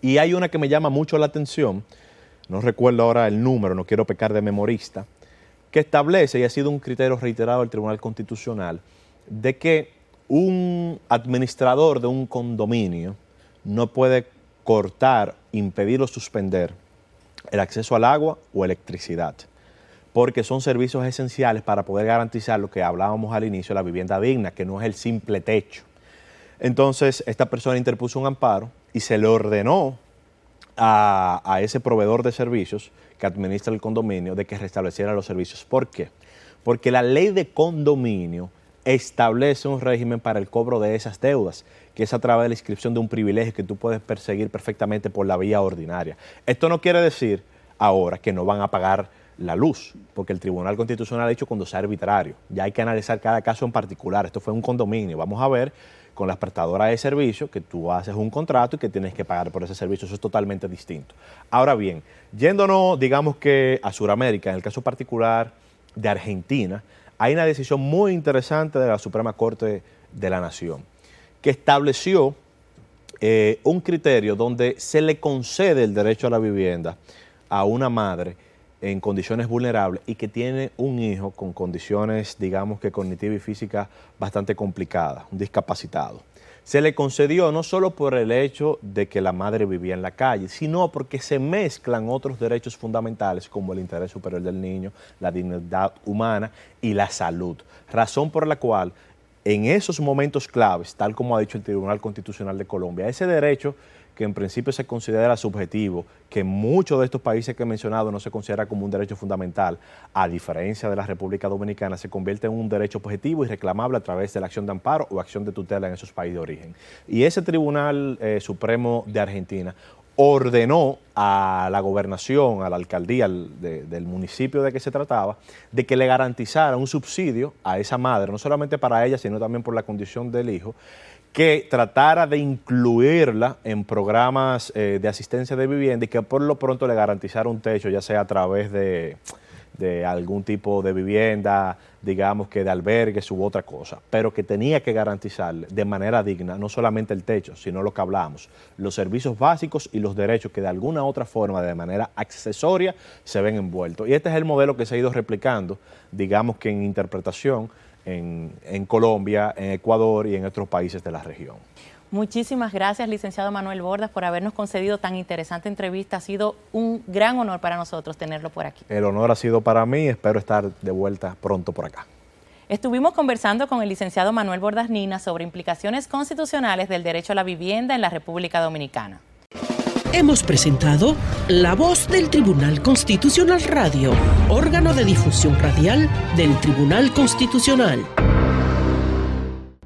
Y hay una que me llama mucho la atención, no recuerdo ahora el número, no quiero pecar de memorista, que establece, y ha sido un criterio reiterado del Tribunal Constitucional, de que un administrador de un condominio no puede cortar, impedir o suspender el acceso al agua o electricidad, porque son servicios esenciales para poder garantizar lo que hablábamos al inicio, la vivienda digna, que no es el simple techo. Entonces, esta persona interpuso un amparo y se le ordenó a, a ese proveedor de servicios que administra el condominio de que restableciera los servicios. ¿Por qué? Porque la ley de condominio establece un régimen para el cobro de esas deudas, que es a través de la inscripción de un privilegio que tú puedes perseguir perfectamente por la vía ordinaria. Esto no quiere decir ahora que no van a pagar la luz, porque el Tribunal Constitucional ha dicho cuando sea arbitrario. Ya hay que analizar cada caso en particular. Esto fue un condominio. Vamos a ver con las prestadoras de servicio que tú haces un contrato y que tienes que pagar por ese servicio. Eso es totalmente distinto. Ahora bien, yéndonos, digamos que a Sudamérica, en el caso particular de Argentina, hay una decisión muy interesante de la Suprema Corte de la Nación, que estableció eh, un criterio donde se le concede el derecho a la vivienda a una madre en condiciones vulnerables y que tiene un hijo con condiciones, digamos que cognitivas y físicas bastante complicadas, un discapacitado se le concedió no solo por el hecho de que la madre vivía en la calle, sino porque se mezclan otros derechos fundamentales como el interés superior del niño, la dignidad humana y la salud. Razón por la cual en esos momentos claves, tal como ha dicho el Tribunal Constitucional de Colombia, ese derecho que en principio se considera subjetivo, que en muchos de estos países que he mencionado no se considera como un derecho fundamental, a diferencia de la República Dominicana, se convierte en un derecho objetivo y reclamable a través de la acción de amparo o acción de tutela en esos países de origen. Y ese Tribunal eh, Supremo de Argentina ordenó a la gobernación, a la alcaldía del municipio de que se trataba, de que le garantizara un subsidio a esa madre, no solamente para ella, sino también por la condición del hijo, que tratara de incluirla en programas eh, de asistencia de vivienda y que por lo pronto le garantizara un techo, ya sea a través de, de algún tipo de vivienda, digamos que de albergues u otra cosa, pero que tenía que garantizarle de manera digna no solamente el techo, sino lo que hablamos, los servicios básicos y los derechos que de alguna otra forma, de manera accesoria, se ven envueltos. Y este es el modelo que se ha ido replicando, digamos que en interpretación en, en Colombia, en Ecuador y en otros países de la región. Muchísimas gracias, licenciado Manuel Bordas, por habernos concedido tan interesante entrevista. Ha sido un gran honor para nosotros tenerlo por aquí. El honor ha sido para mí, espero estar de vuelta pronto por acá. Estuvimos conversando con el licenciado Manuel Bordas Nina sobre implicaciones constitucionales del derecho a la vivienda en la República Dominicana. Hemos presentado La Voz del Tribunal Constitucional Radio, órgano de difusión radial del Tribunal Constitucional.